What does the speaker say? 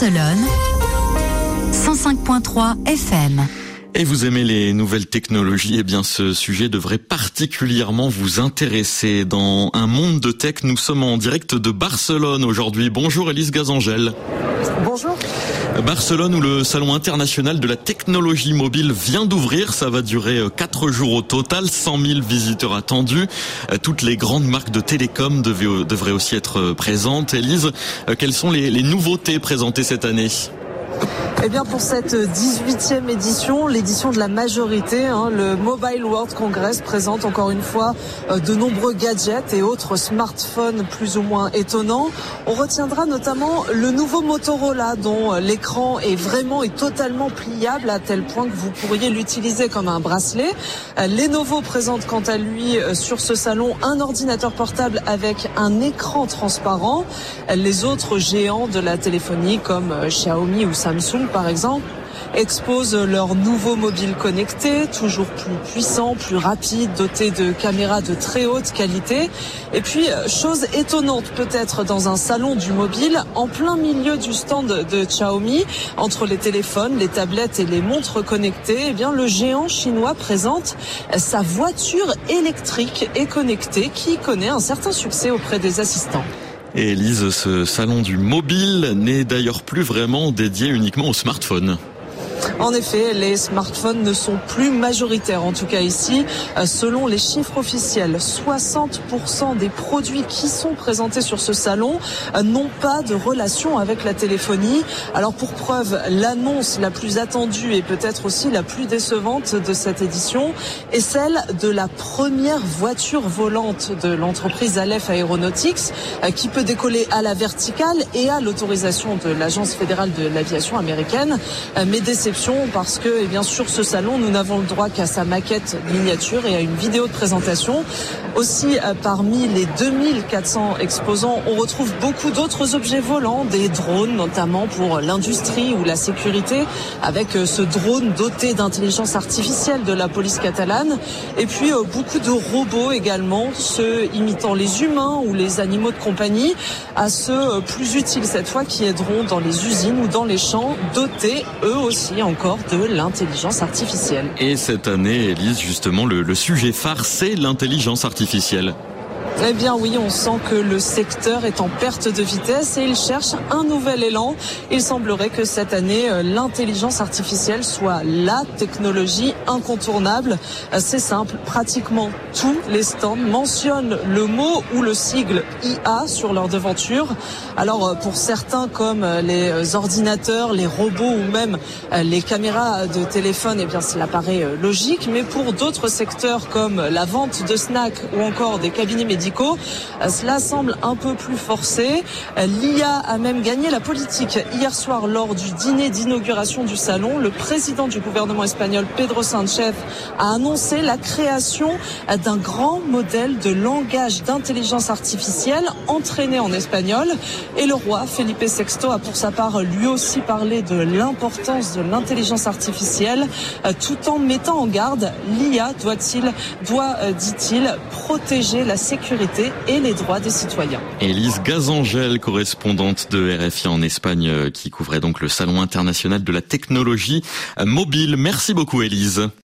Barcelone, 105.3 FM. Et vous aimez les nouvelles technologies Eh bien, ce sujet devrait particulièrement vous intéresser. Dans un monde de tech, nous sommes en direct de Barcelone aujourd'hui. Bonjour Elise Gazangel. Bonjour. Barcelone où le salon international de la technologie mobile vient d'ouvrir. Ça va durer euh, quatre jours au total, 100 000 visiteurs attendus. Euh, toutes les grandes marques de télécom devraient aussi être euh, présentes. Elise, quelles sont les, les nouveautés présentées cette année? Eh bien, pour cette 18e édition, l'édition de la majorité, hein, le Mobile World Congress présente encore une fois euh, de nombreux gadgets et autres smartphones plus ou moins étonnants. On retiendra notamment le nouveau Motorola dont euh, l'écran est vraiment et totalement pliable à tel point que vous pourriez l'utiliser comme un bracelet. Euh, Lenovo présente quant à lui sur ce salon un ordinateur portable avec un écran transparent. Les autres géants de la téléphonie comme Xiaomi ou Samsung par exemple, exposent leurs nouveaux mobiles connectés, toujours plus puissants, plus rapides, dotés de caméras de très haute qualité. Et puis, euh, chose étonnante peut-être dans un salon du mobile, en plein milieu du stand de Xiaomi, entre les téléphones, les tablettes et les montres connectées, eh bien, le géant chinois présente sa voiture électrique et connectée qui connaît un certain succès auprès des assistants. Et Elise, ce salon du mobile n'est d'ailleurs plus vraiment dédié uniquement aux smartphones. En effet, les smartphones ne sont plus majoritaires, en tout cas ici. Euh, selon les chiffres officiels, 60% des produits qui sont présentés sur ce salon euh, n'ont pas de relation avec la téléphonie. Alors pour preuve, l'annonce la plus attendue et peut-être aussi la plus décevante de cette édition est celle de la première voiture volante de l'entreprise Aleph Aeronautics euh, qui peut décoller à la verticale et à l'autorisation de l'Agence fédérale de l'aviation américaine. Mais déception parce que, eh bien, sur ce salon, nous n'avons le droit qu'à sa maquette miniature et à une vidéo de présentation. Aussi, euh, parmi les 2400 exposants, on retrouve beaucoup d'autres objets volants, des drones notamment pour l'industrie ou la sécurité, avec euh, ce drone doté d'intelligence artificielle de la police catalane, et puis euh, beaucoup de robots également, ceux imitant les humains ou les animaux de compagnie, à ceux plus utiles cette fois qui aideront dans les usines ou dans les champs, dotés eux aussi de l'intelligence artificielle. Et cette année, Elise, justement, le, le sujet phare, c'est l'intelligence artificielle. Eh bien oui, on sent que le secteur est en perte de vitesse et il cherche un nouvel élan. Il semblerait que cette année, euh, l'intelligence artificielle soit la technologie incontournable. Euh, c'est simple, pratiquement tous les stands mentionnent le mot ou le sigle IA sur leur devanture. Alors euh, pour certains comme les ordinateurs, les robots ou même les caméras de téléphone, eh bien cela paraît logique, mais pour d'autres secteurs comme la vente de snacks ou encore des cabinets médicaux, euh, cela semble un peu plus forcé. Euh, L'IA a même gagné la politique hier soir lors du dîner d'inauguration du salon. Le président du gouvernement espagnol, Pedro Sánchez, a annoncé la création euh, d'un grand modèle de langage d'intelligence artificielle entraîné en espagnol. Et le roi Felipe VI a pour sa part lui aussi parlé de l'importance de l'intelligence artificielle tout en mettant en garde l'IA doit-il, doit, dit-il, protéger la sécurité et les droits des citoyens. Élise Gazangel, correspondante de RFI en Espagne, euh, qui couvrait donc le Salon international de la technologie mobile. Merci beaucoup Élise.